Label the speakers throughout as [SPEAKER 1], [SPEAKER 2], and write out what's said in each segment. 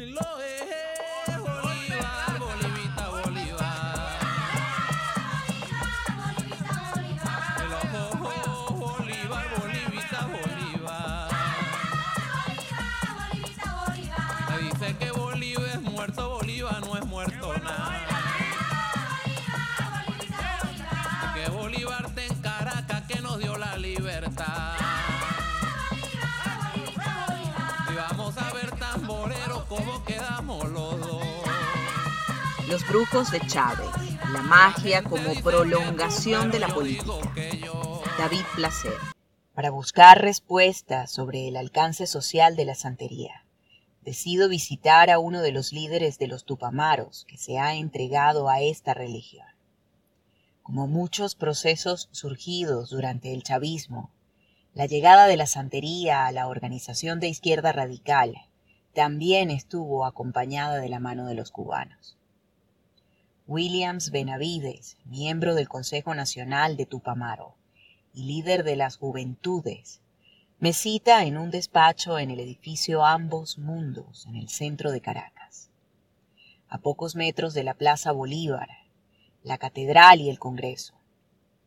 [SPEAKER 1] Lo es Los
[SPEAKER 2] brujos de Chávez, la magia como prolongación de la política. David Placer. Para buscar respuestas sobre el alcance social de la santería, decido visitar a uno de los líderes de los Tupamaros que se ha entregado a esta religión. Como muchos procesos surgidos durante el chavismo, la llegada de la santería a la organización de izquierda radical también estuvo acompañada de la mano de los cubanos. Williams Benavides, miembro del Consejo Nacional de Tupamaro y líder de las Juventudes, me cita en un despacho en el edificio Ambos Mundos, en el centro de Caracas. A pocos metros de la Plaza Bolívar, la Catedral y el Congreso,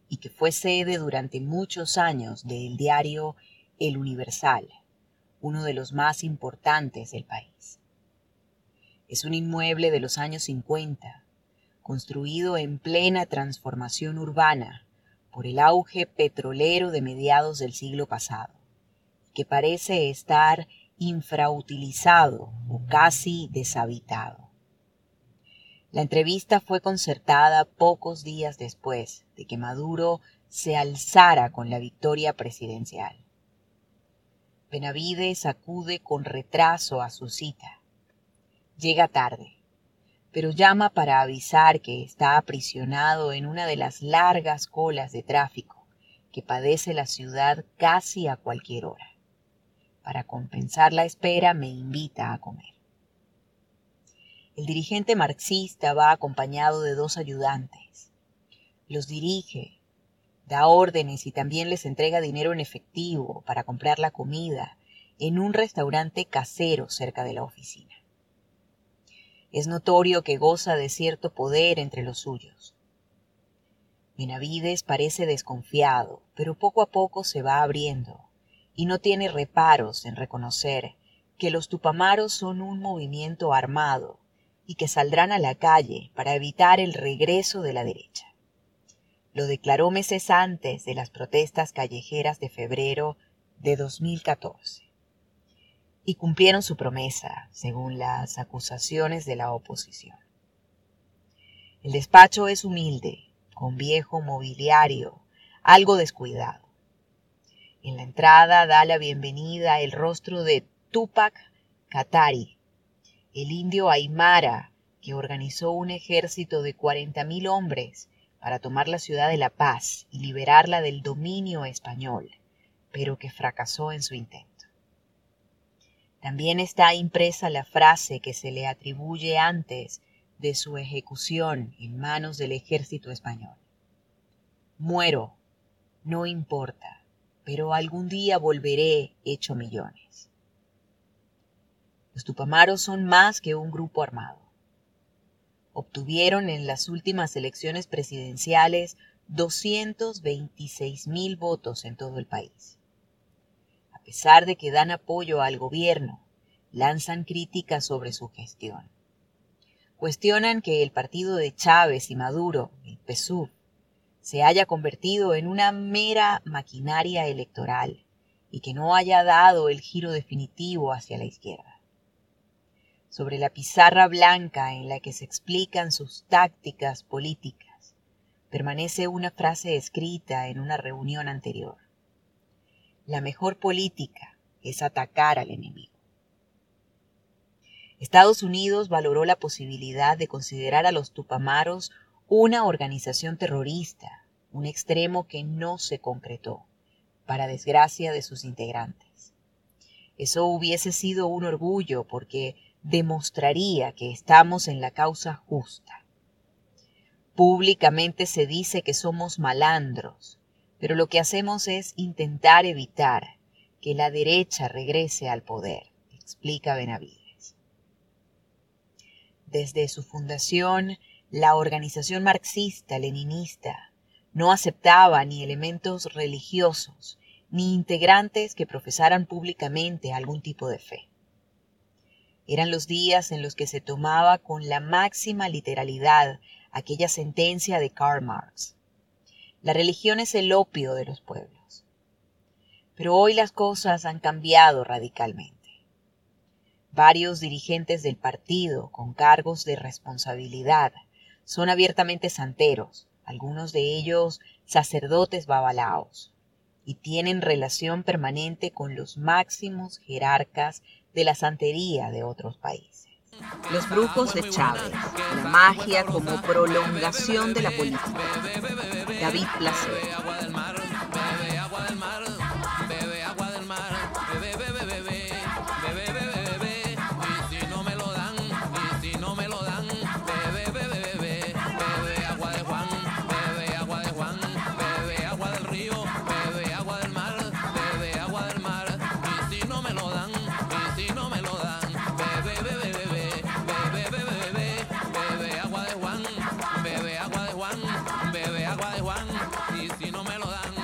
[SPEAKER 2] y que fue sede durante muchos años del diario El Universal, uno de los más importantes del país. Es un inmueble de los años 50, construido en plena transformación urbana por el auge petrolero de mediados del siglo pasado, que parece estar infrautilizado o casi deshabitado. La entrevista fue concertada pocos días después de que Maduro se alzara con la victoria presidencial. Benavides acude con retraso a su cita. Llega tarde, pero llama para avisar que está aprisionado en una de las largas colas de tráfico que padece la ciudad casi a cualquier hora. Para compensar la espera me invita a comer. El dirigente marxista va acompañado de dos ayudantes. Los dirige, da órdenes y también les entrega dinero en efectivo para comprar la comida en un restaurante casero cerca de la oficina. Es notorio que goza de cierto poder entre los suyos. Benavides parece desconfiado, pero poco a poco se va abriendo y no tiene reparos en reconocer que los tupamaros son un movimiento armado y que saldrán a la calle para evitar el regreso de la derecha. Lo declaró meses antes de las protestas callejeras de febrero de 2014. Y cumplieron su promesa, según las acusaciones de la oposición. El despacho es humilde, con viejo mobiliario, algo descuidado. En la entrada da la bienvenida el rostro de Tupac Katari, el indio Aymara que organizó un ejército de 40.000 hombres para tomar la ciudad de La Paz y liberarla del dominio español, pero que fracasó en su intento. También está impresa la frase que se le atribuye antes de su ejecución en manos del ejército español. Muero, no importa, pero algún día volveré hecho millones. Los tupamaros son más que un grupo armado. Obtuvieron en las últimas elecciones presidenciales 226 mil votos en todo el país. Pesar de que dan apoyo al gobierno, lanzan críticas sobre su gestión. Cuestionan que el partido de Chávez y Maduro, el PSUV, se haya convertido en una mera maquinaria electoral y que no haya dado el giro definitivo hacia la izquierda. Sobre la pizarra blanca en la que se explican sus tácticas políticas, permanece una frase escrita en una reunión anterior. La mejor política es atacar al enemigo. Estados Unidos valoró la posibilidad de considerar a los tupamaros una organización terrorista, un extremo que no se concretó, para desgracia de sus integrantes. Eso hubiese sido un orgullo porque demostraría que estamos en la causa justa. Públicamente se dice que somos malandros, pero lo que hacemos es intentar evitar que la derecha regrese al poder, explica Benavides. Desde su fundación, la organización marxista-leninista no aceptaba ni elementos religiosos ni integrantes que profesaran públicamente algún tipo de fe. Eran los días en los que se tomaba con la máxima literalidad aquella sentencia de Karl Marx. La religión es el opio de los pueblos. Pero hoy las cosas han cambiado radicalmente. Varios dirigentes del partido con cargos de responsabilidad son abiertamente santeros, algunos de ellos sacerdotes babalaos, y tienen relación permanente con los máximos jerarcas de la santería de otros países. Los brujos de Chávez, la magia como prolongación de la política. David Placer. Bebe agua de Juan, y si no me lo dan,